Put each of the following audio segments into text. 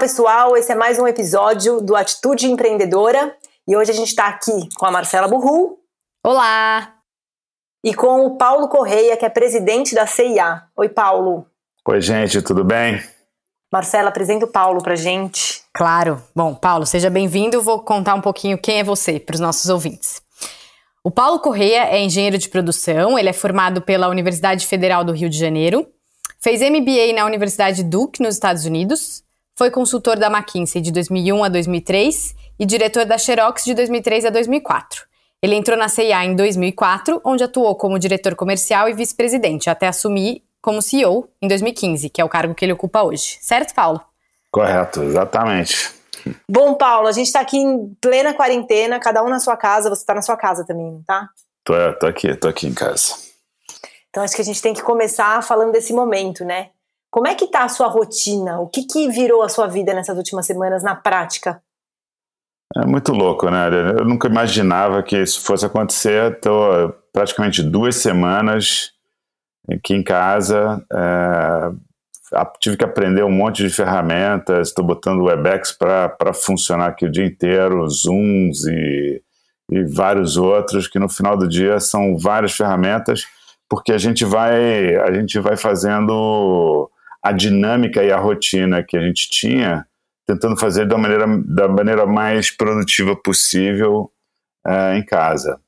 pessoal, esse é mais um episódio do Atitude Empreendedora e hoje a gente está aqui com a Marcela Burru. Olá! E com o Paulo Correia, que é presidente da CIA. Oi, Paulo. Oi, gente, tudo bem? Marcela, apresenta o Paulo pra gente. Claro. Bom, Paulo, seja bem-vindo. Vou contar um pouquinho quem é você para os nossos ouvintes. O Paulo Correia é engenheiro de produção, ele é formado pela Universidade Federal do Rio de Janeiro, fez MBA na Universidade Duke, nos Estados Unidos, foi consultor da McKinsey de 2001 a 2003 e diretor da Xerox de 2003 a 2004. Ele entrou na CIA em 2004, onde atuou como diretor comercial e vice-presidente, até assumir como CEO em 2015, que é o cargo que ele ocupa hoje. Certo, Paulo? Correto, exatamente. Bom, Paulo, a gente está aqui em plena quarentena, cada um na sua casa, você está na sua casa também, tá? Tô, tô aqui, tô aqui em casa. Então acho que a gente tem que começar falando desse momento, né? Como é que tá a sua rotina? O que, que virou a sua vida nessas últimas semanas na prática? É muito louco, né? Eu nunca imaginava que isso fosse acontecer. Estou praticamente duas semanas aqui em casa. É, tive que aprender um monte de ferramentas. Estou botando o WebEx para funcionar aqui o dia inteiro, Zooms e, e vários outros, que no final do dia são várias ferramentas, porque a gente vai, a gente vai fazendo a dinâmica e a rotina que a gente tinha, tentando fazer da maneira, da maneira mais produtiva possível é, em casa.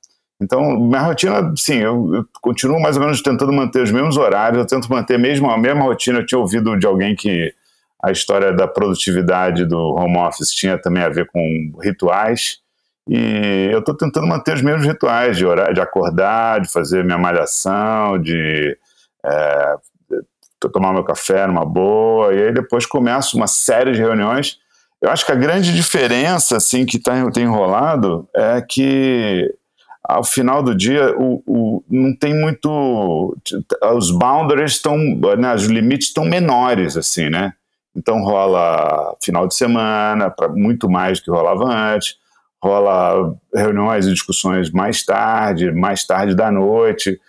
Então, minha rotina, sim, eu, eu, continuo mais ou menos tentando manter os mesmos horários, eu tento manter mesmo a mesma rotina. Eu tinha ouvido de alguém que a história da produtividade do home office tinha também a ver com rituais, e eu estou tentando manter os mesmos rituais de, horário, de acordar, de fazer minha malhação, de é, tomar meu café numa boa, e aí depois começo uma série de reuniões. Eu acho que a grande diferença assim que tá, tem enrolado é que ao final do dia o, o não tem muito os boundaries estão né, os limites estão menores assim né então rola final de semana muito mais do que rolava antes rola reuniões e discussões mais tarde mais tarde da noite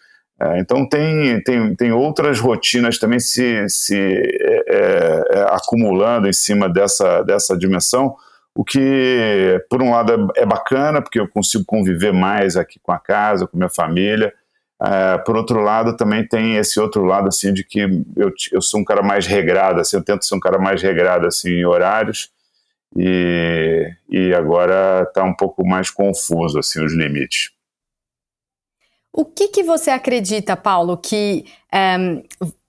então tem, tem, tem outras rotinas também se, se é, é, é, acumulando em cima dessa, dessa dimensão, o que por um lado é, é, bacana, porque eu consigo conviver mais aqui com a casa, com minha família, é, por outro lado também tem esse outro lado assim de que eu, eu sou um cara mais regrado, assim, eu tento ser um cara mais regrado assim, em horários, e, e agora está um pouco mais confuso assim, os limites. O que, que você acredita, Paulo, que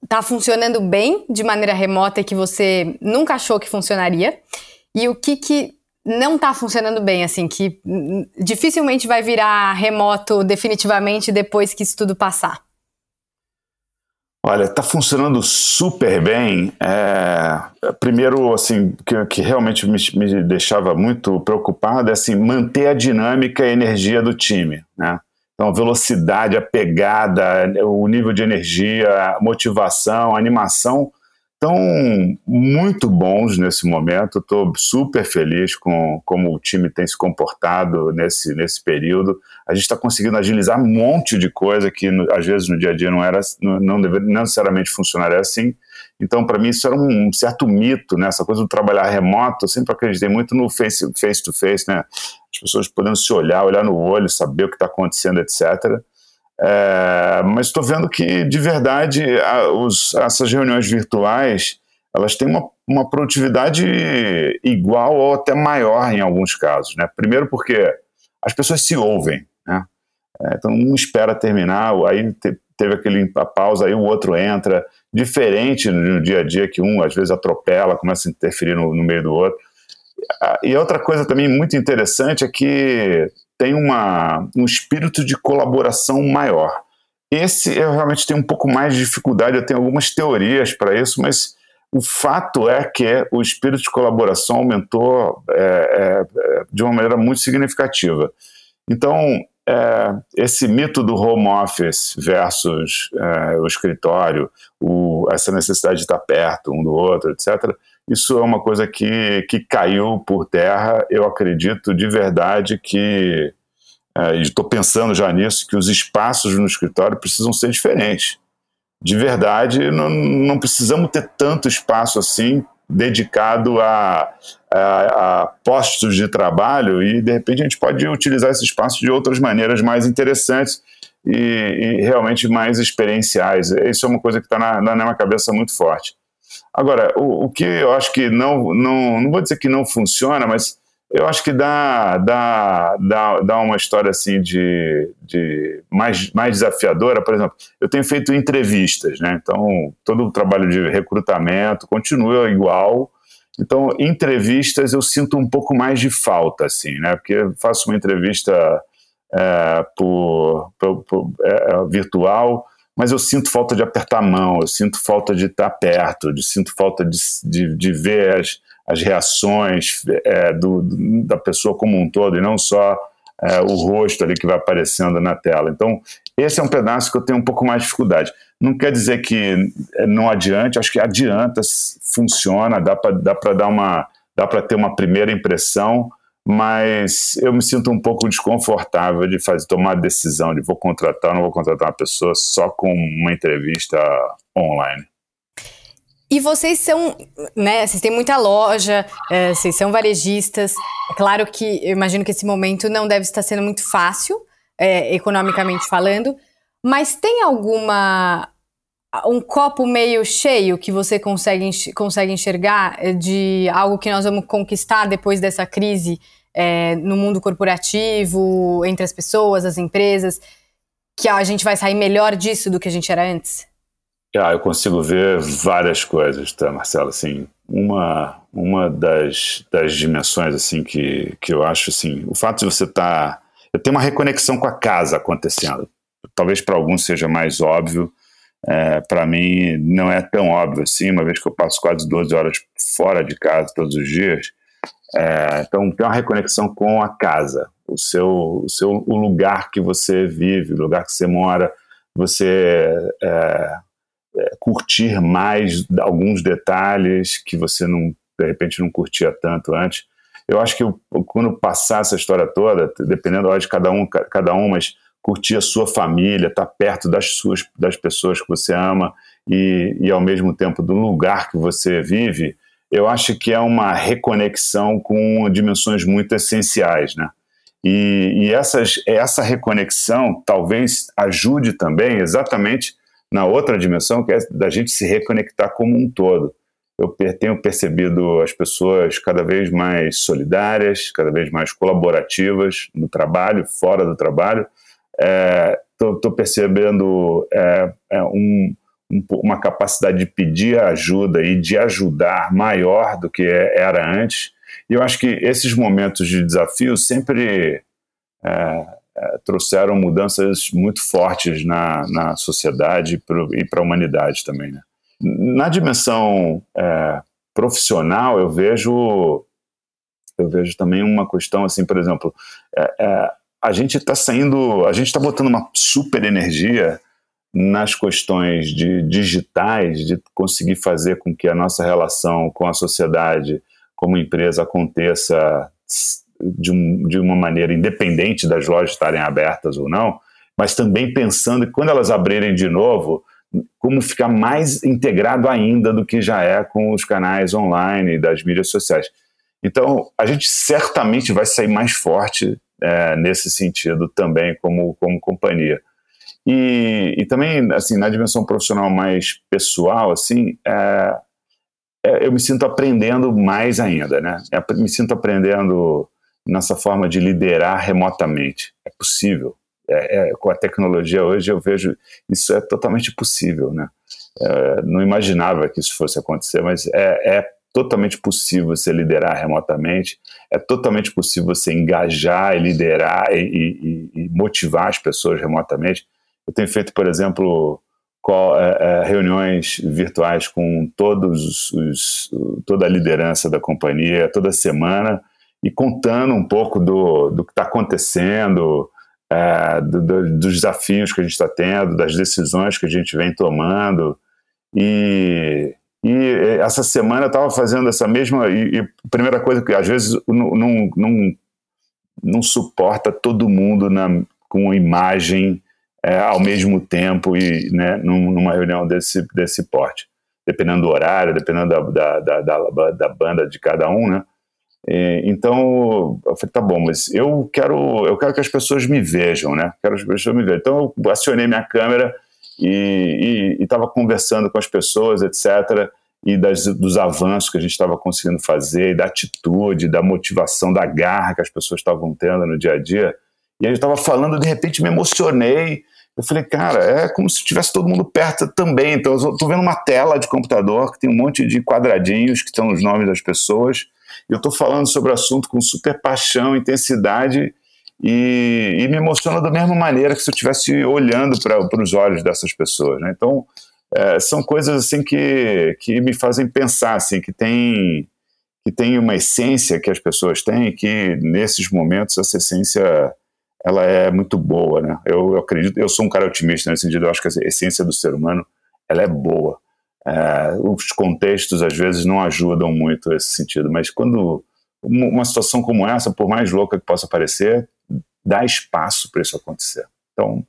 está um, funcionando bem de maneira remota e que você nunca achou que funcionaria? E o que, que não está funcionando bem, assim, que dificilmente vai virar remoto definitivamente depois que isso tudo passar? Olha, está funcionando super bem. É, primeiro, assim, que, que realmente me, me, deixava muito preocupado é assim, manter a dinâmica e a energia do time, né? Então, a velocidade, a pegada, o nível de energia, a motivação, a animação estão muito bons nesse momento. Estou super feliz com como o time tem se comportado nesse, nesse período. A gente está conseguindo agilizar um monte de coisa que às vezes no dia a dia não era, não, não, deveria, não necessariamente funcionaria assim. Então, para mim, isso era um certo mito, né? Essa coisa do trabalhar remoto. Eu sempre acreditei muito no face, face né? As pessoas podendo se olhar, olhar no olho, saber o que está acontecendo, etc. É, mas estou vendo que, de verdade, a, os, essas reuniões virtuais elas têm uma, uma produtividade igual ou até maior em alguns casos. Né? Primeiro porque as pessoas se ouvem. Né? É, então, um espera terminar, aí te, teve aquele a pausa, aí o outro entra, diferente no dia a dia que um às vezes atropela, começa a interferir no, no meio do outro. E outra coisa também muito interessante é que tem uma, um espírito de colaboração maior. Esse eu realmente tenho um pouco mais de dificuldade, eu tenho algumas teorias para isso, mas o fato é que o espírito de colaboração aumentou é, é, de uma maneira muito significativa. Então, é, esse mito do home office versus é, o escritório, o, essa necessidade de estar perto um do outro, etc., isso é uma coisa que, que caiu por terra. Eu acredito de verdade que, é, estou pensando já nisso, que os espaços no escritório precisam ser diferentes. De verdade, não, não precisamos ter tanto espaço assim dedicado a, a, a, postos de trabalho e de repente a gente pode utilizar esse espaço de outras maneiras mais interessantes e, e realmente mais experienciais. Isso é uma coisa que está na, na minha cabeça muito forte. Agora, o, o, que eu acho que não, não, não vou dizer que não funciona, mas eu acho que dá, dá, dá, dá uma história assim de, de mais, mais desafiadora. Por exemplo, eu tenho feito entrevistas, né? Então, todo o trabalho de recrutamento continua igual. Então, entrevistas eu sinto um pouco mais de falta, assim, né? Porque eu faço uma entrevista é, por, por, por é, virtual, mas eu sinto falta de apertar a mão, eu sinto falta de estar perto, eu sinto falta de, de, de ver as, as reações é, do, da pessoa como um todo e não só é, o rosto ali que vai aparecendo na tela. Então, esse é um pedaço que eu tenho um pouco mais de dificuldade. Não quer dizer que é, não adiante, acho que adianta, funciona, dá para dar uma dá para ter uma primeira impressão, mas eu me sinto um pouco desconfortável de fazer tomar a decisão de vou contratar ou não vou contratar uma pessoa só com uma entrevista online. E vocês são, né? Vocês têm muita loja, é, vocês são varejistas. Claro que eu imagino que esse momento não deve estar sendo muito fácil, é, economicamente falando, mas tem alguma um copo meio cheio que você consegue, consegue enxergar é, de algo que nós vamos conquistar depois dessa crise é, no mundo corporativo, entre as pessoas, as empresas, que a gente vai sair melhor disso do que a gente era antes? Ah, eu consigo ver várias coisas, tá, Marcelo? Assim, uma, uma das, das dimensões assim que, que eu acho assim, o fato de você estar, tá, eu tenho uma reconexão com a casa acontecendo. Talvez para alguns seja mais óbvio, é, para mim não é tão óbvio assim, uma vez que eu passo quase 12 horas fora de casa todos os dias. É, então tem uma reconexão com a casa, o seu, o seu o lugar que você vive, o lugar que você mora, você é, curtir mais alguns detalhes que você não de repente não curtia tanto antes. Eu acho que eu, quando passar essa história toda, dependendo de cada um, cada um, mas curtir a sua família, estar tá perto das suas das pessoas que você ama e, e ao mesmo tempo do lugar que você vive, eu acho que é uma reconexão com dimensões muito essenciais, né? E, e essas, essa reconexão talvez ajude também exatamente na outra dimensão, que é da gente se reconectar como um todo. Eu tenho percebido as pessoas cada vez mais solidárias, cada vez mais colaborativas no trabalho, fora do trabalho. Estou é, percebendo é, é um, um, uma capacidade de pedir ajuda e de ajudar maior do que era antes. E eu acho que esses momentos de desafio sempre é, trouxeram mudanças muito fortes na, na sociedade e para a humanidade também. Né? Na dimensão é, profissional, eu vejo eu vejo também uma questão assim, por exemplo, é a gente está saindo, a gente está botando uma super energia nas questões de digitais, de conseguir fazer com que a nossa relação com a sociedade como empresa aconteça de, um, de uma maneira independente das lojas estarem abertas ou não, mas também pensando que quando elas abrirem de novo, como ficar mais integrado ainda do que já é com os canais online das mídias sociais. Então, a gente certamente vai sair mais forte é, nesse sentido também como, como companhia. E, e também, assim, na dimensão profissional mais pessoal, assim, é, é, eu me sinto aprendendo mais ainda, né? Eu me sinto aprendendo nessa forma de liderar remotamente. É possível. É, é, com a tecnologia hoje eu vejo isso é totalmente possível, né? É, não imaginava que isso fosse acontecer, mas é, é, totalmente possível você liderar remotamente, é totalmente possível você engajar e liderar e, e, e motivar as pessoas remotamente. Eu tenho feito, por exemplo, é, é, reuniões virtuais com todos os, toda a liderança da companhia toda semana e contando um pouco do, do que está acontecendo, é, do, do, dos desafios que a gente está tendo, das decisões que a gente vem tomando. E, e essa semana eu estava fazendo essa mesma. E, e, primeira coisa que às vezes não, não, não, suporta todo mundo na, com imagem é, ao mesmo tempo e né, numa reunião desse, desse porte. dependendo do horário, dependendo da, da, da, da banda de cada um, né? E, então, eu falei, tá bom, mas eu quero, eu quero que as pessoas me vejam, né? Quero que as pessoas me vejam. Então, eu acionei minha câmera e estava conversando com as pessoas, etc., e das, dos avanços que a gente estava conseguindo fazer, da atitude, da motivação, da garra que as pessoas estavam tendo no dia a dia. E aí eu estava falando, de repente me emocionei. Eu falei, cara, é como se tivesse todo mundo perto também. Então, eu estou vendo uma tela de computador que tem um monte de quadradinhos que estão os nomes das pessoas. Eu estou falando sobre o assunto com super paixão, intensidade e, e me emociona da mesma maneira que se eu estivesse olhando para os olhos dessas pessoas. Né? Então, é, são coisas assim que, que me fazem pensar assim, que tem, que tem uma essência que as pessoas têm que nesses momentos essa essência ela é muito boa. Né? Eu, eu acredito, eu sou um cara otimista nesse sentido, eu acho que a essência do ser humano ela é boa. É, os contextos às vezes não ajudam muito nesse sentido, mas quando uma situação como essa, por mais louca que possa parecer, dá espaço para isso acontecer. Então,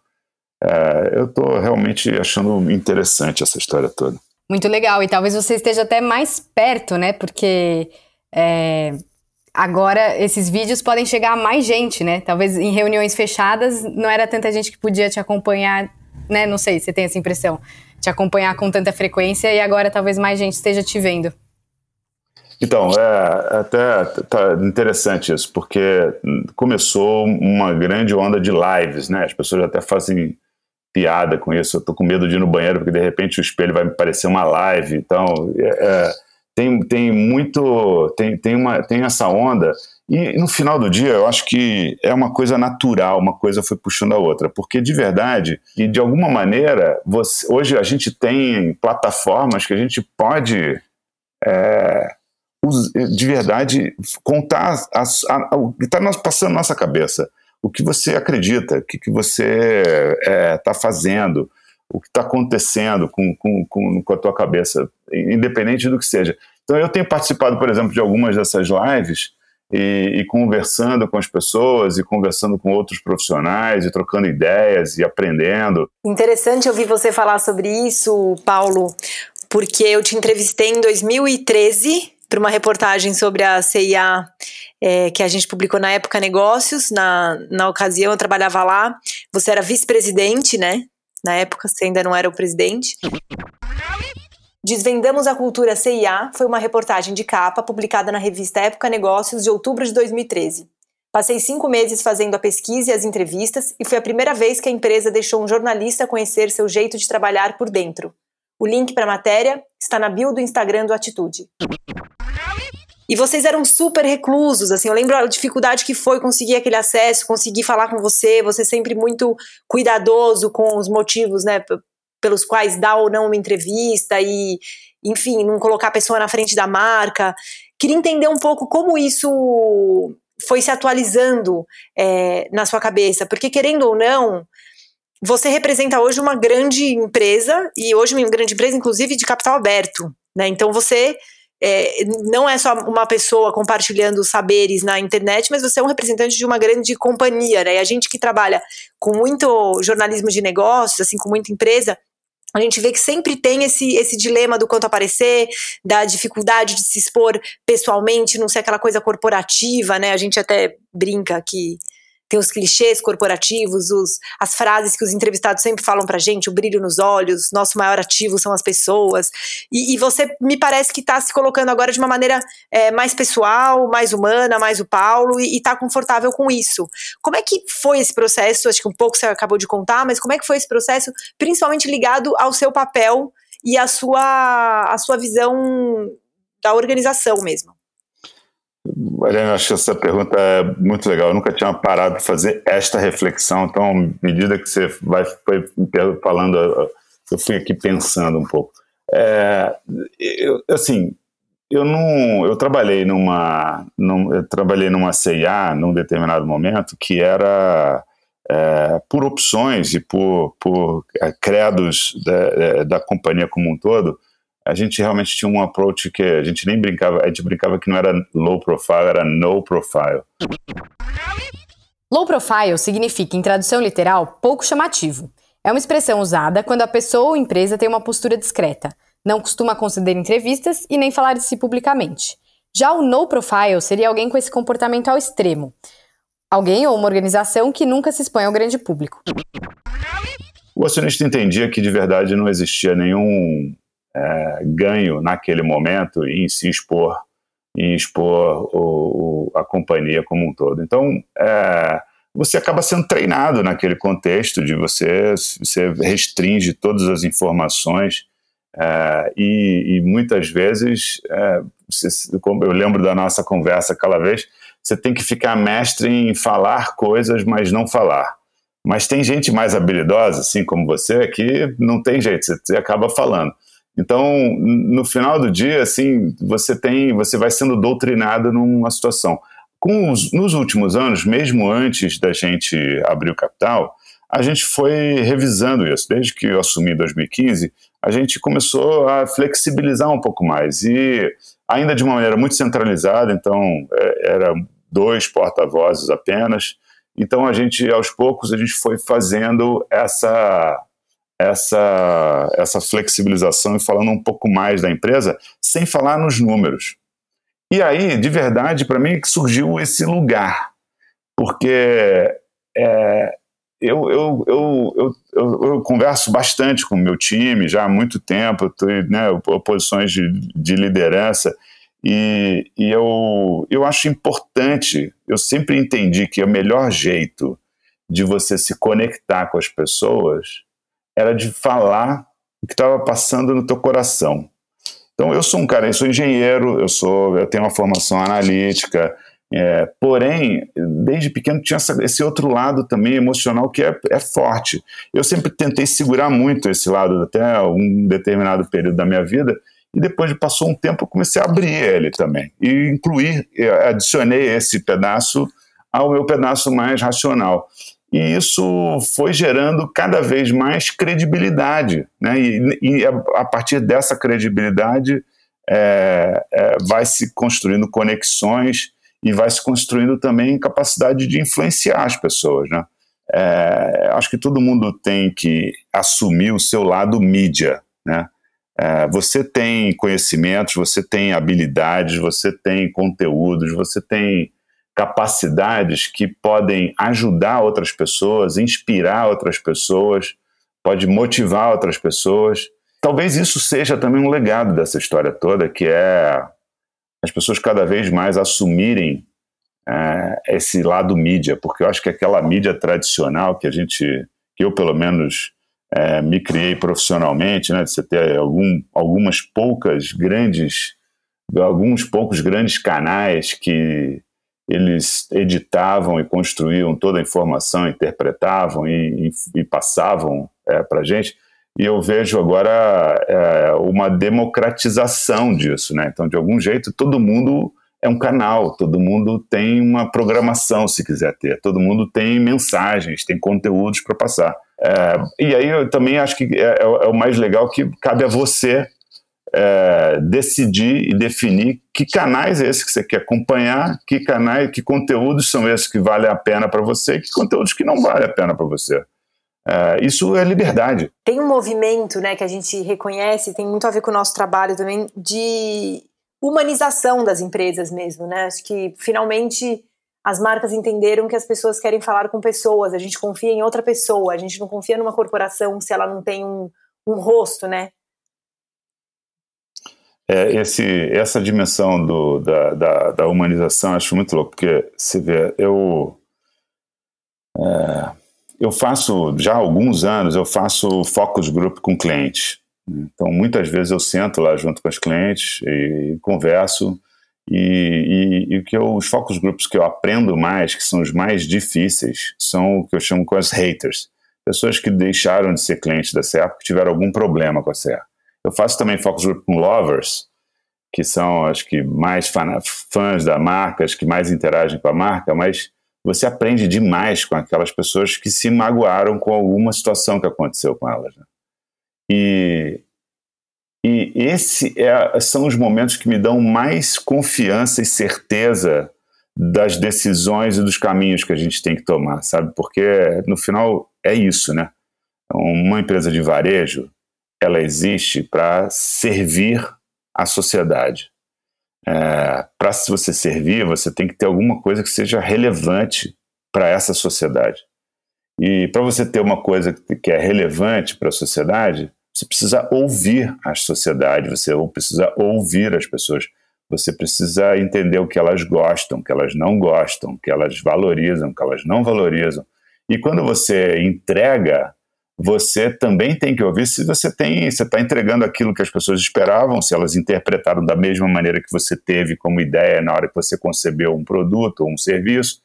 é, eu estou realmente achando interessante essa história toda. Muito legal, e talvez você esteja até mais perto, né? Porque é, agora esses vídeos podem chegar a mais gente, né? Talvez em reuniões fechadas não era tanta gente que podia te acompanhar, né? Não sei, você tem essa impressão? Te acompanhar com tanta frequência e agora talvez mais gente esteja te vendo. Então, é até tá interessante isso, porque começou uma grande onda de lives, né? As pessoas até fazem piada com isso. Eu tô com medo de ir no banheiro porque de repente o espelho vai me parecer uma live. Então, é, tem, tem muito. Tem, tem, uma, tem essa onda. E no final do dia, eu acho que é uma coisa natural, uma coisa foi puxando a outra. Porque de verdade, e de alguma maneira, você, hoje a gente tem plataformas que a gente pode. É, de verdade, contar a, a, o que está passando na nossa cabeça o que você acredita, o que, que você está é, tá fazendo, o que está acontecendo com, com, com, com a tua cabeça, independente do que seja. Então, eu tenho participado, por exemplo, de algumas dessas lives e, e, conversando com as pessoas e conversando com outros profissionais e trocando ideias e aprendendo. Interessante ouvir você falar sobre isso, Paulo, porque eu te entrevistei em 2013 para uma reportagem sobre a CIA é, que a gente publicou na época Negócios. Na, na ocasião eu trabalhava lá. Você era vice-presidente, né? Na época você ainda não era o presidente. Desvendamos a cultura CIA foi uma reportagem de capa publicada na revista Época Negócios de outubro de 2013. Passei cinco meses fazendo a pesquisa e as entrevistas e foi a primeira vez que a empresa deixou um jornalista conhecer seu jeito de trabalhar por dentro. O link para a matéria está na bio do Instagram do Atitude. E vocês eram super reclusos, assim, eu lembro a dificuldade que foi conseguir aquele acesso, conseguir falar com você, você sempre muito cuidadoso com os motivos, né, pelos quais dá ou não uma entrevista e, enfim, não colocar a pessoa na frente da marca. Queria entender um pouco como isso foi se atualizando é, na sua cabeça, porque querendo ou não, você representa hoje uma grande empresa e hoje uma grande empresa, inclusive de capital aberto, né? Então você é, não é só uma pessoa compartilhando saberes na internet, mas você é um representante de uma grande companhia, né? E a gente que trabalha com muito jornalismo de negócios, assim, com muita empresa, a gente vê que sempre tem esse, esse dilema do quanto aparecer, da dificuldade de se expor pessoalmente, não ser aquela coisa corporativa, né? A gente até brinca que tem os clichês corporativos, os, as frases que os entrevistados sempre falam pra gente, o brilho nos olhos, nosso maior ativo são as pessoas. E, e você me parece que está se colocando agora de uma maneira é, mais pessoal, mais humana, mais o Paulo, e, está confortável com isso. Como é que foi esse processo? Acho que um pouco você acabou de contar, mas como é que foi esse processo, principalmente ligado ao seu papel e à sua, à sua visão da organização mesmo? Mariana, acho que essa pergunta é muito legal. Eu nunca tinha parado para fazer esta reflexão. Então, à medida que você vai foi falando, eu fui aqui pensando um pouco. É, eu, assim, eu não, eu trabalhei numa, num, eu trabalhei numa CIA num determinado momento que era é, por opções e por, por é, credos da, é, da companhia como um todo a gente realmente tinha um approach que a gente nem brincava, a gente brincava que não era low profile, era no profile. Low profile significa, em tradução literal, pouco chamativo. É uma expressão usada quando a pessoa ou empresa tem uma postura discreta, não costuma conceder entrevistas e nem falar de si publicamente. Já o no profile seria alguém com esse comportamento ao extremo. Alguém ou uma organização que nunca se expõe ao grande público. O acionista entendia que de verdade não existia nenhum é, ganho naquele momento em se expor, em expor o, o, a companhia como um todo. Então, é, você acaba sendo treinado naquele contexto de você, você restringe todas as informações é, e, e, muitas vezes, é, você, eu lembro da nossa conversa aquela vez, você tem que ficar mestre em falar coisas, mas não falar. Mas tem gente mais habilidosa, assim como você, que não tem jeito, você acaba falando. Então, no final do dia, assim, você tem, você vai sendo doutrinado numa situação. Os, nos últimos anos, mesmo antes da gente abrir o capital, a gente foi revisando isso. Desde que eu assumi em 2015, a gente começou a flexibilizar um pouco mais e ainda de uma maneira muito centralizada. Então, é, era dois porta-vozes apenas. Então, a gente, aos poucos, a gente foi fazendo essa essa, essa flexibilização e falando um pouco mais da empresa, sem falar nos números. E aí, de verdade, para mim, que surgiu esse lugar, porque é, eu, eu, eu, eu, eu, converso bastante com o meu time já há muito tempo, estou né, posições de, de liderança, e, e eu, eu acho importante, eu sempre entendi que o melhor jeito de você se conectar com as pessoas era de falar o que estava passando no teu coração. Então eu sou um cara, eu sou engenheiro, eu sou, eu tenho uma formação analítica, é, porém, desde pequeno tinha essa, esse outro lado também emocional que é, é, forte. Eu sempre tentei segurar muito esse lado até um determinado período da minha vida, e depois de passou um tempo eu comecei a abrir ele também, e incluir, adicionei esse pedaço ao meu pedaço mais racional e isso foi gerando cada vez mais credibilidade, né? E, e a, partir dessa credibilidade é, é, vai se construindo conexões e vai se construindo também capacidade de influenciar as pessoas, né? É, acho que todo mundo tem que assumir o seu lado mídia, né? É, você tem conhecimentos, você tem habilidades, você tem conteúdos, você tem capacidades que podem ajudar outras pessoas, inspirar outras pessoas, pode motivar outras pessoas. Talvez isso seja também um legado dessa história toda, que é as pessoas cada vez mais assumirem é, esse lado mídia, porque eu acho que aquela mídia tradicional que a gente, que eu pelo menos é, me criei profissionalmente, né, de você ter algum, algumas poucas grandes, alguns poucos grandes canais que eles editavam e construíam toda a informação, interpretavam e, e, e passavam é, para a gente. E eu vejo agora é, uma democratização disso, né? Então, de algum jeito, todo mundo é um canal, todo mundo tem uma programação, se quiser ter, todo mundo tem mensagens, tem conteúdos para passar. É, e aí eu também acho que é, é, é o mais legal que cabe a você é, decidir e definir que canais é esse que você quer acompanhar, que canais, que conteúdos são esses que valem a pena para você, que conteúdos que não valem a pena para você. É, isso é liberdade. Tem um movimento, né, que a gente reconhece, tem muito a ver com o nosso trabalho também de humanização das empresas mesmo, né? Acho que finalmente as marcas entenderam que as pessoas querem falar com pessoas, a gente confia em outra pessoa, a gente não confia numa corporação se ela não tem um, um rosto, né? É, esse, essa dimensão do, da, da, da, humanização acho muito louco, porque você vê, eu, é, eu faço, já há alguns anos, eu faço focus group com clientes. Então, muitas vezes eu sento lá junto com os clientes e, converso, e, e, e, que eu, os focus groups que eu aprendo mais, que são os mais difíceis, são o que eu chamo com as haters. Pessoas que deixaram de ser clientes da SEA porque tiveram algum problema com a SEA. Eu faço também focus group com lovers, que são acho que mais fãs da marca, as que mais interagem com a marca, mas você aprende demais com aquelas pessoas que se magoaram com alguma situação que aconteceu com elas. Né? E, e esse é, são os momentos que me dão mais confiança e certeza das decisões e dos caminhos que a gente tem que tomar, sabe? Porque no final é isso, né? Uma empresa de varejo, ela existe para servir a sociedade. É, para se você servir, você tem que ter alguma coisa que seja relevante para essa sociedade. E para você ter uma coisa que é relevante para a sociedade, você precisa ouvir a sociedade, você precisa ouvir as pessoas, você precisa entender o que elas gostam, o que elas não gostam, o que elas valorizam, o que elas não valorizam. E quando você entrega, você também tem que ouvir se você tem, você está entregando aquilo que as pessoas esperavam, se elas interpretaram da mesma maneira que você teve como ideia na hora que você concebeu um produto ou um serviço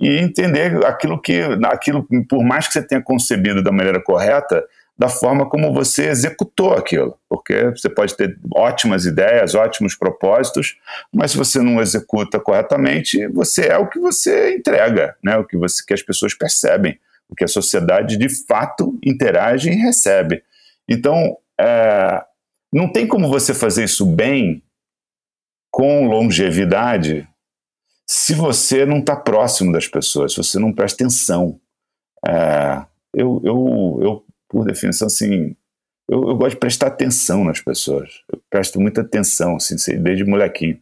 e entender aquilo que, aquilo, por mais que você tenha concebido da maneira correta, da forma como você executou aquilo. Porque você pode ter ótimas ideias, ótimos propósitos, mas se você não executa corretamente, você é o que você entrega, né? o que, você, que as pessoas percebem, o que a sociedade de fato interage e recebe. Então, é, não tem como você fazer isso bem, com longevidade, se você não está próximo das pessoas, se você não presta atenção. É, eu, eu, eu por definição, assim, eu, eu, gosto de prestar atenção nas pessoas. Eu presto muita atenção, assim, desde molequinho.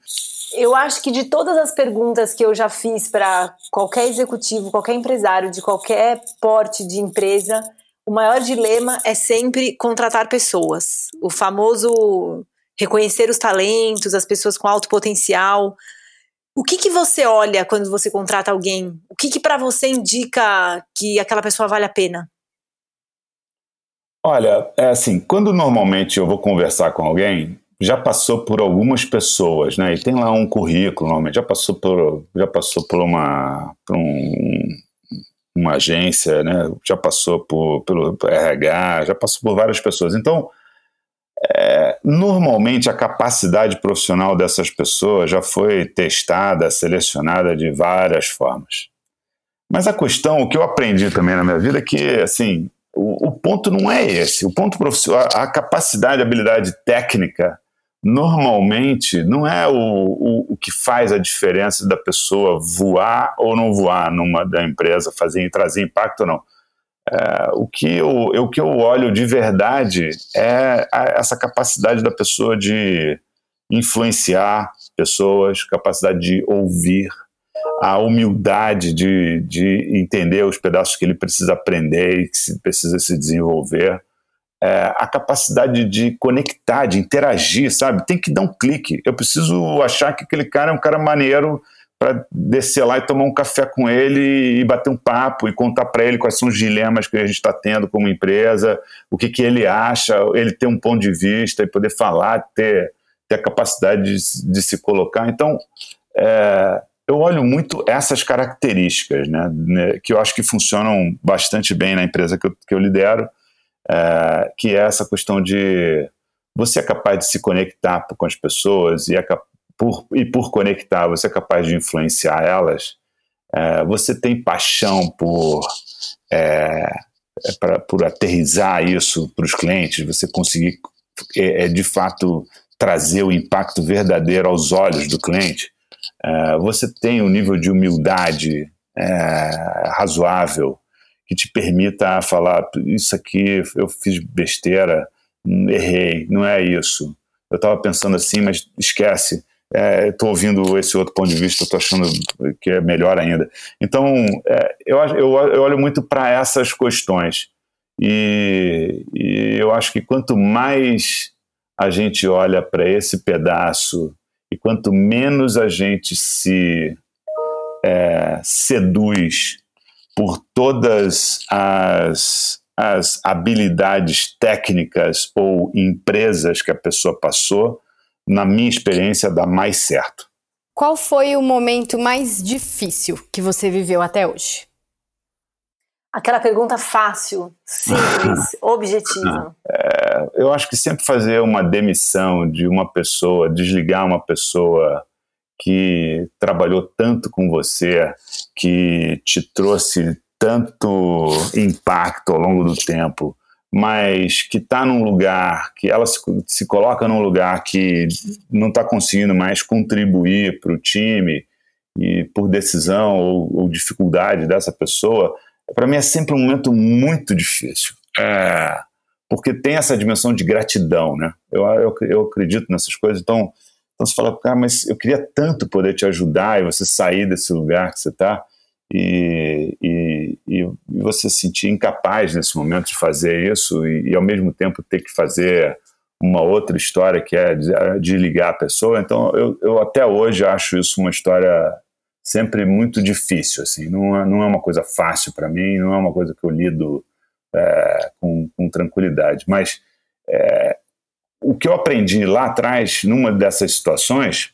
Eu acho que de todas as perguntas que eu já fiz para qualquer executivo, qualquer empresário de qualquer porte de empresa, o maior dilema é sempre contratar pessoas. O famoso reconhecer os talentos, as pessoas com alto potencial. O que, que você olha quando você contrata alguém? O que, que para você indica que aquela pessoa vale a pena? Olha, é assim, quando normalmente eu vou conversar com alguém, já passou por algumas pessoas, né? E tem lá um currículo, normalmente já passou por, já passou por uma, por um, uma agência, né? Já passou por, pelo RH, já passou por várias pessoas. Então, é, normalmente a capacidade profissional dessas pessoas já foi testada, selecionada de várias formas. Mas a questão, o que eu aprendi também na minha vida é que, assim, o, o ponto não é esse. O ponto profissional, a capacidade, a habilidade técnica, normalmente não é o, o, o, que faz a diferença da pessoa voar ou não voar numa da empresa, fazer trazer impacto ou não. É, o, que eu, o que eu olho de verdade é a, essa capacidade da pessoa de influenciar pessoas, capacidade de ouvir, a humildade de, de entender os pedaços que ele precisa aprender e que se, precisa se desenvolver, é, a capacidade de conectar, de interagir, sabe? Tem que dar um clique. Eu preciso achar que aquele cara é um cara maneiro para descer lá e tomar um café com ele e bater um papo e contar para ele quais são os dilemas que a gente está tendo como empresa, o que, que ele acha, ele ter um ponto de vista e poder falar, ter, ter a capacidade de, de se colocar. Então, é, eu olho muito essas características, né, né, que eu acho que funcionam bastante bem na empresa que eu, que eu lidero, é, que é essa questão de você é capaz de se conectar com as pessoas e, é por, e por conectar você é capaz de influenciar elas, é, você tem paixão por, é, é pra, por aterrizar isso para os clientes, você conseguir é, de fato trazer o impacto verdadeiro aos olhos do cliente, você tem um nível de humildade razoável que te permita falar isso aqui eu fiz besteira, errei, não é isso. Eu estava pensando assim, mas esquece. Estou é, ouvindo esse outro ponto de vista, estou achando que é melhor ainda. Então, é, eu, eu, eu olho muito para essas questões. E, e eu acho que quanto mais a gente olha para esse pedaço e quanto menos a gente se é, seduz por todas as, as habilidades técnicas ou empresas que a pessoa passou, na minha experiência, dá mais certo. Qual foi o momento mais difícil que você viveu até hoje? Aquela pergunta fácil, simples, objetiva. É, eu acho que sempre fazer uma demissão de uma pessoa, desligar uma pessoa que trabalhou tanto com você, que te trouxe tanto impacto ao longo do tempo, mas que está num lugar, que ela se, se, coloca num lugar que não está conseguindo mais contribuir para o time, e por decisão ou, ou dificuldade dessa pessoa, para mim é sempre um momento muito difícil. É, porque tem essa dimensão de gratidão, né? Eu, eu, eu acredito nessas coisas, então, então você fala, cara, mas eu queria tanto poder te ajudar e você sair desse lugar que você está e, e, e, você se sentir incapaz nesse momento de fazer isso e, e, ao mesmo tempo ter que fazer uma outra história que é de, de ligar a pessoa. Então, eu, eu, até hoje acho isso uma história sempre muito difícil. Assim, não é, não é uma coisa fácil para mim, não é uma coisa que eu lido é, com, com, tranquilidade. Mas é, o que eu aprendi lá atrás, numa dessas situações,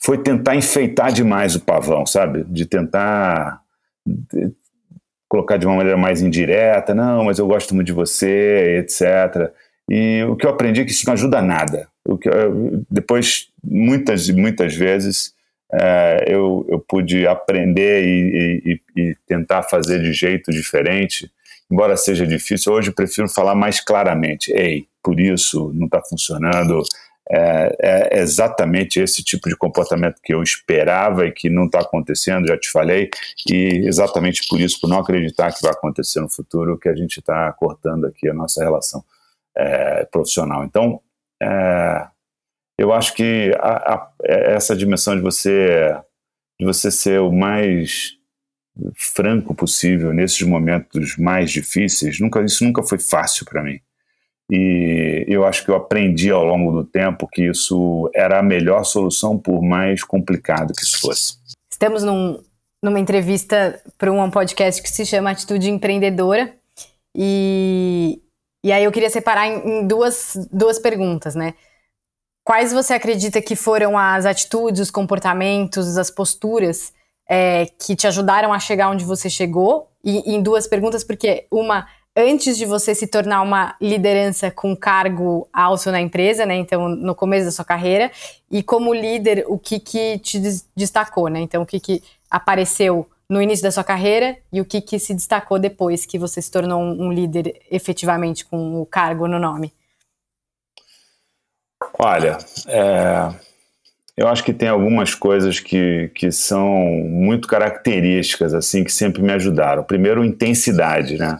foi tentar enfeitar demais o pavão, sabe? De tentar colocar de uma maneira mais indireta, não, mas eu gosto muito de você, etc. E o que eu aprendi é que isso não ajuda nada. Eu, depois, muitas e muitas vezes, é, eu, eu pude aprender e, e, e, tentar fazer de jeito diferente, embora seja difícil. Hoje eu prefiro falar mais claramente: ei, por isso não está funcionando, é, é, exatamente esse tipo de comportamento que eu esperava e que não está acontecendo, já te falei, e exatamente por isso, por não acreditar que vai acontecer no futuro, que a gente está cortando aqui a nossa relação é, profissional. Então, é, eu acho que a, a, essa dimensão de você, de você ser o mais franco possível nesses momentos mais difíceis, nunca, isso nunca foi fácil para mim. E eu acho que eu aprendi ao longo do tempo que isso era a melhor solução, por mais complicado que isso fosse. Estamos num, numa entrevista para um podcast que se chama Atitude Empreendedora. E, e aí eu queria separar em, em duas, duas perguntas, né? Quais você acredita que foram as atitudes, os comportamentos, as posturas é, que te ajudaram a chegar onde você chegou? E, e em duas perguntas, porque uma antes de você se tornar uma liderança com cargo alto na empresa, né? Então, no começo da sua carreira, e como líder, o que, que te destacou, né? Então, o que, que apareceu no início da sua carreira e o que, que se destacou depois que você se tornou um, líder efetivamente com o cargo no nome? Olha, é, eu acho que tem algumas coisas que, que são muito características, assim, que sempre me ajudaram. Primeiro, intensidade, né?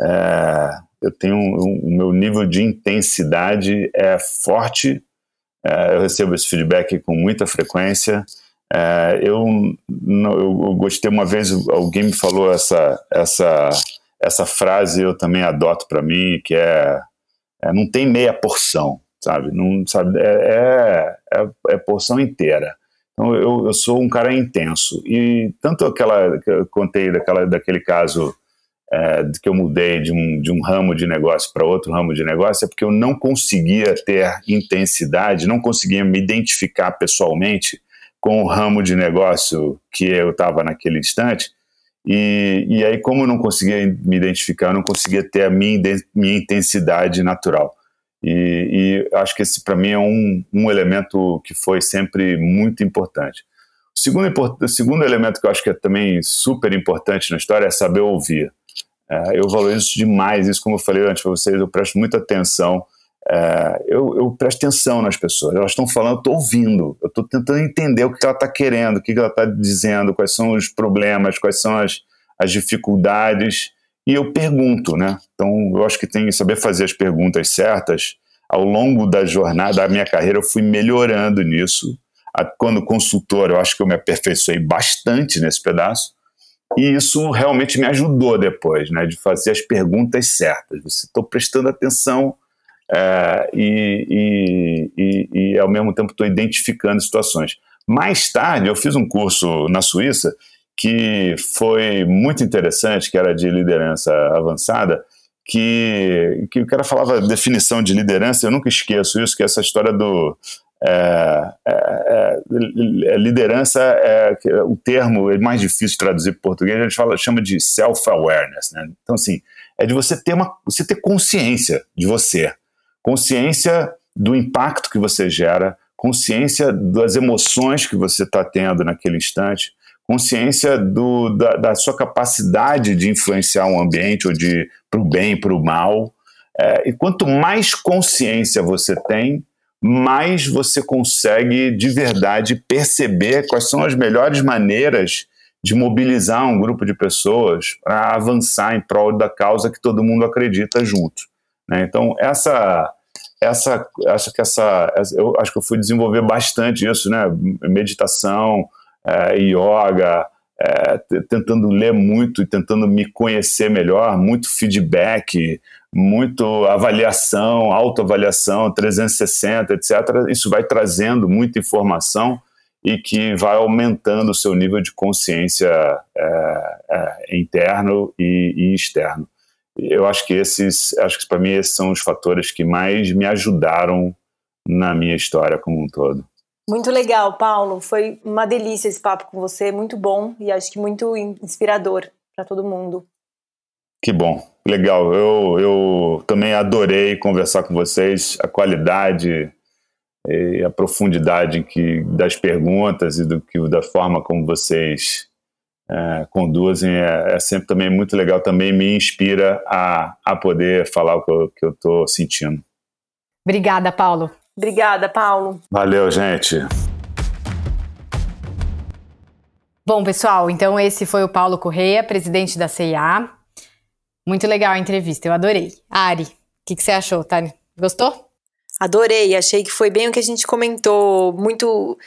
É, eu tenho o um, meu nível de intensidade é forte. É, eu recebo esse feedback com muita frequência. É, eu, eu gostei uma vez alguém me falou essa essa essa frase eu também adoto para mim que é, é, não tem meia porção sabe não sabe é, é, é porção inteira então eu, eu sou um cara intenso e tanto aquela que eu contei daquela daquele caso é, que eu mudei de um, de um ramo de negócio para outro ramo de negócio é porque eu não conseguia ter intensidade, não conseguia me identificar pessoalmente com o ramo de negócio que eu estava naquele instante. E, e aí, como eu não conseguia me identificar, eu não conseguia ter a minha, minha intensidade natural. E, e acho que esse, para mim, é um, um elemento que foi sempre muito importante. O segundo, o segundo elemento que eu acho que é também super importante na história é saber ouvir. É, eu valorizo demais isso, como eu falei antes para vocês, eu presto muita atenção. É, eu, eu, presto atenção nas pessoas, elas estão falando, eu estou ouvindo, eu estou tentando entender o que ela está querendo, o que ela está dizendo, quais são os problemas, quais são as, as dificuldades, e eu pergunto, né? Então, eu acho que tem que saber fazer as perguntas certas. Ao longo da jornada da minha carreira, eu fui melhorando nisso. Quando consultor, eu acho que eu me aperfeiçoei bastante nesse pedaço. E isso realmente me ajudou depois, né, de fazer as perguntas certas. Estou prestando atenção é, e, e, e, e, ao mesmo tempo estou identificando situações. Mais tarde, eu fiz um curso na Suíça que foi muito interessante, que era de liderança avançada, que, que o cara falava definição de liderança, eu nunca esqueço isso, que é essa história do é, é, é, liderança é o termo é mais difícil de traduzir para português, a gente fala, chama de self-awareness. Né? Então, assim, é de você ter, uma, você ter consciência de você, consciência do impacto que você gera, consciência das emoções que você está tendo naquele instante, consciência do, da, da, sua capacidade de influenciar um ambiente, ou de para o bem, para o mal. É, e quanto mais consciência você tem, mais você consegue de verdade perceber quais são as melhores maneiras de mobilizar um grupo de pessoas para avançar em prol da causa que todo mundo acredita junto. Né? Então, essa, essa, acho que essa, eu acho que eu fui desenvolver bastante isso, né? Meditação, é, yoga, é, tentando ler muito e tentando me conhecer melhor, muito feedback, muito avaliação, autoavaliação, 360, etc. Isso vai trazendo muita informação e que vai aumentando o seu nível de consciência é, é, interno e, e, externo. Eu acho que esses, acho que para mim esses são os fatores que mais me ajudaram na minha história como um todo. Muito legal, Paulo. Foi uma delícia esse papo com você, muito bom e acho que muito inspirador para todo mundo. Que bom, legal. Eu, eu também adorei conversar com vocês. A qualidade e a profundidade que, das perguntas e do que da forma como vocês é, conduzem é, é, sempre também muito legal. Também me inspira a, a poder falar o que eu estou sentindo. Obrigada, Paulo. Obrigada, Paulo. Valeu, gente. Bom, pessoal, então esse foi o Paulo Correia, presidente da CIA. Muito legal a entrevista, eu adorei. Ari, o que, que, você achou, Tânia? Gostou? Adorei, achei que foi bem o que a gente comentou, muito.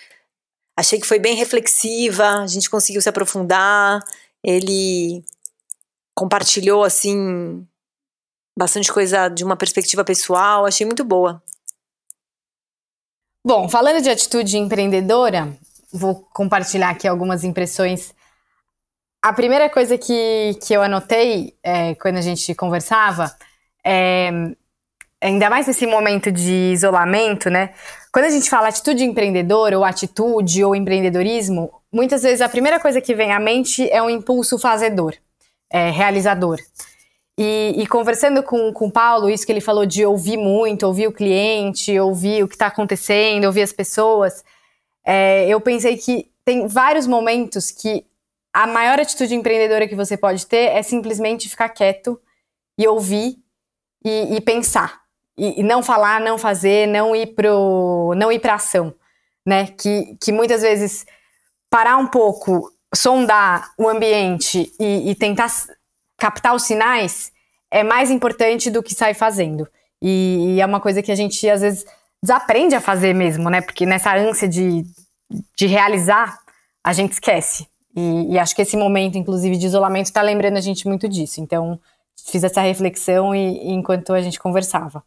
Achei que foi bem reflexiva, a gente conseguiu se aprofundar, ele compartilhou, assim, bastante coisa de uma perspectiva pessoal, achei muito boa. Bom, falando de atitude empreendedora, vou compartilhar aqui algumas impressões. A primeira coisa que, que eu anotei é, quando a gente conversava é, ainda mais nesse momento de isolamento, né? Quando a gente fala atitude empreendedora, ou atitude, ou empreendedorismo, muitas vezes a primeira coisa que vem à mente é um impulso fazedor, é, realizador. E, e, conversando com, com o Paulo, isso que ele falou de ouvir muito, ouvir o cliente, ouvir o que está acontecendo, ouvir as pessoas, é, eu pensei que tem vários momentos que a maior atitude empreendedora que você pode ter é simplesmente ficar quieto e ouvir e, e pensar. E, e, não falar, não fazer, não ir pro, não ir para ação, né? Que, que muitas vezes parar um pouco, sondar o ambiente e, e tentar captar os sinais é mais importante do que sair fazendo. E, é uma coisa que a gente às vezes desaprende a fazer mesmo, né? Porque nessa ânsia de, de realizar, a gente esquece. E, e acho que esse momento, inclusive, de isolamento, está lembrando a gente muito disso. Então, fiz essa reflexão e, enquanto a gente conversava.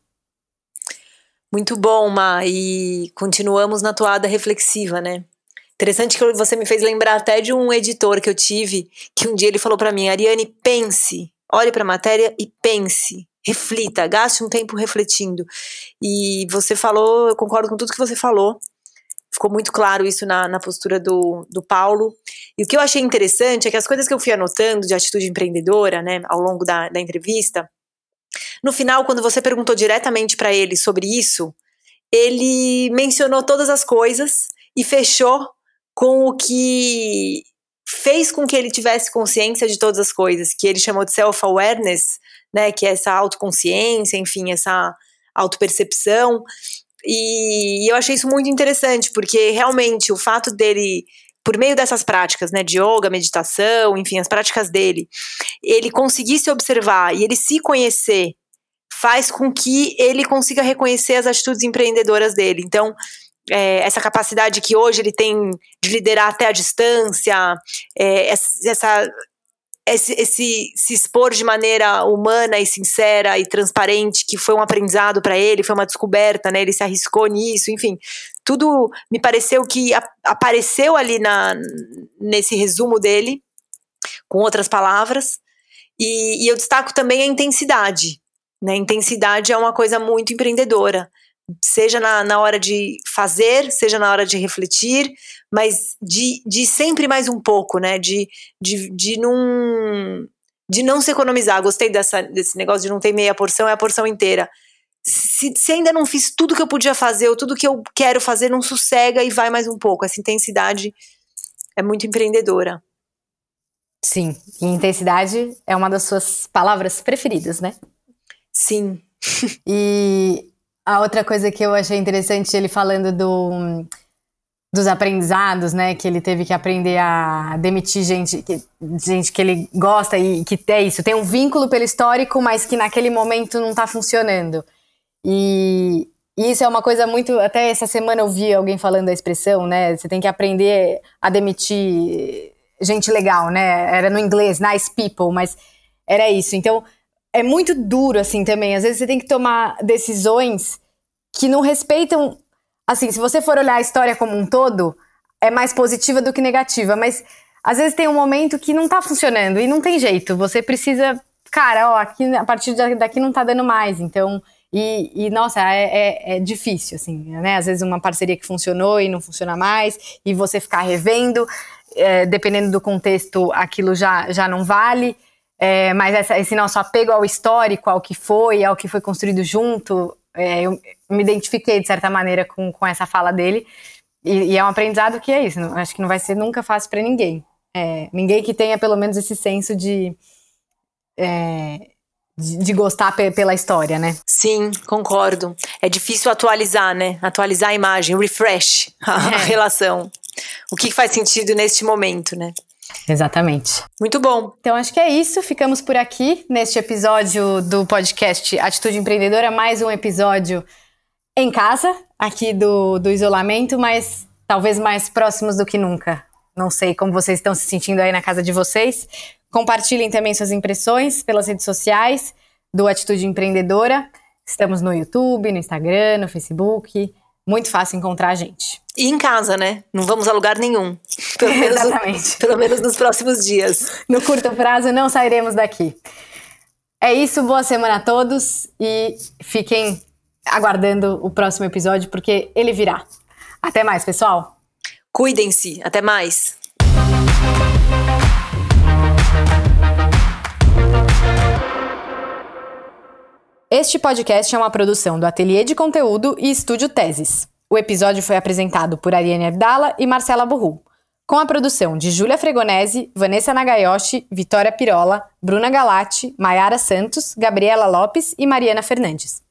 Muito bom, Ma. E continuamos na toada reflexiva, né? Interessante que você me fez lembrar até de um editor que eu tive, que um dia ele falou para mim, Ariane, pense, olhe para a matéria e pense, reflita, gaste um tempo refletindo. E você falou, eu concordo com tudo que você falou. Ficou muito claro isso na, na postura do, do Paulo. E o que eu achei interessante é que as coisas que eu fui anotando de atitude empreendedora, né, ao longo da, da entrevista, no final, quando você perguntou diretamente para ele sobre isso, ele mencionou todas as coisas e fechou com o que fez com que ele tivesse consciência de todas as coisas, que ele chamou de self-awareness, né, que é essa autoconsciência, enfim, essa autopercepção. E eu achei isso muito interessante, porque realmente o fato dele, por meio dessas práticas, né, de yoga, meditação, enfim, as práticas dele, ele conseguir se observar e ele se conhecer, faz com que ele consiga reconhecer as atitudes empreendedoras dele. Então, é, essa capacidade que hoje ele tem de liderar até a distância, é, essa, esse, esse, se expor de maneira humana e sincera e transparente, que foi um aprendizado para ele, foi uma descoberta, né? Ele se arriscou nisso, enfim, tudo me pareceu que apareceu ali na, nesse resumo dele, com outras palavras, e, e eu destaco também a intensidade. Né? Intensidade é uma coisa muito empreendedora seja na, na hora de fazer, seja na hora de refletir, mas de, de sempre mais um pouco, né? De, de, de não de não se economizar. Gostei dessa, desse negócio de não ter meia porção, é a porção inteira. Se, se ainda não fiz tudo que eu podia fazer, ou tudo que eu quero fazer, não sossega e vai mais um pouco. Essa intensidade é muito empreendedora. Sim, e intensidade é uma das suas palavras preferidas, né? Sim. e a outra coisa que eu achei interessante ele falando do, dos aprendizados, né? Que ele teve que aprender a demitir gente que, gente que ele gosta e que é isso, tem um vínculo pelo histórico, mas que naquele momento não está funcionando. E, e isso é uma coisa muito. Até essa semana eu vi alguém falando a expressão, né? Você tem que aprender a demitir gente legal, né? Era no inglês, nice people, mas era isso. Então, é muito duro, assim, também. Às vezes você tem que tomar decisões que não respeitam. Assim, se você for olhar a história como um todo, é mais positiva do que negativa, mas às vezes tem um momento que não tá funcionando e não tem jeito. Você precisa. Cara, ó, aqui, a partir daqui não tá dando mais. Então. E, e nossa, é, é, é, difícil, assim, né? Às vezes uma parceria que funcionou e não funciona mais, e você ficar revendo, é, dependendo do contexto, aquilo já, já não vale. É, mas essa, esse nosso apego ao histórico, ao que foi, ao que foi construído junto, é, eu me identifiquei de certa maneira com, com essa fala dele. E, e é um aprendizado que é isso. Não, acho que não vai ser nunca fácil para ninguém. É, ninguém que tenha pelo menos esse senso de, é, de, de, gostar pela história, né? Sim, concordo. É difícil atualizar, né? Atualizar a imagem, refresh a é. relação. O que faz sentido neste momento, né? Exatamente. Muito bom. Então acho que é isso. Ficamos por aqui neste episódio do podcast Atitude Empreendedora. Mais um episódio em casa, aqui do, do isolamento, mas talvez mais próximos do que nunca. Não sei como vocês estão se sentindo aí na casa de vocês. Compartilhem também suas impressões pelas redes sociais do Atitude Empreendedora. Estamos no YouTube, no Instagram, no Facebook. Muito fácil encontrar a gente. E em casa, né? Não vamos a lugar nenhum. Pelo menos, Exatamente. Pelo menos nos próximos dias. No curto prazo, não sairemos daqui. É isso, boa semana a todos e fiquem aguardando o próximo episódio, porque ele virá. Até mais, pessoal. Cuidem-se. Até mais. Este podcast é uma produção do Ateliê de Conteúdo e Estúdio Teses. O episódio foi apresentado por Ariane Abdala e Marcela Burru, com a produção de Júlia Fregonese, Vanessa Nagayoshi, Vitória Pirola, Bruna Galati, Maiara Santos, Gabriela Lopes e Mariana Fernandes.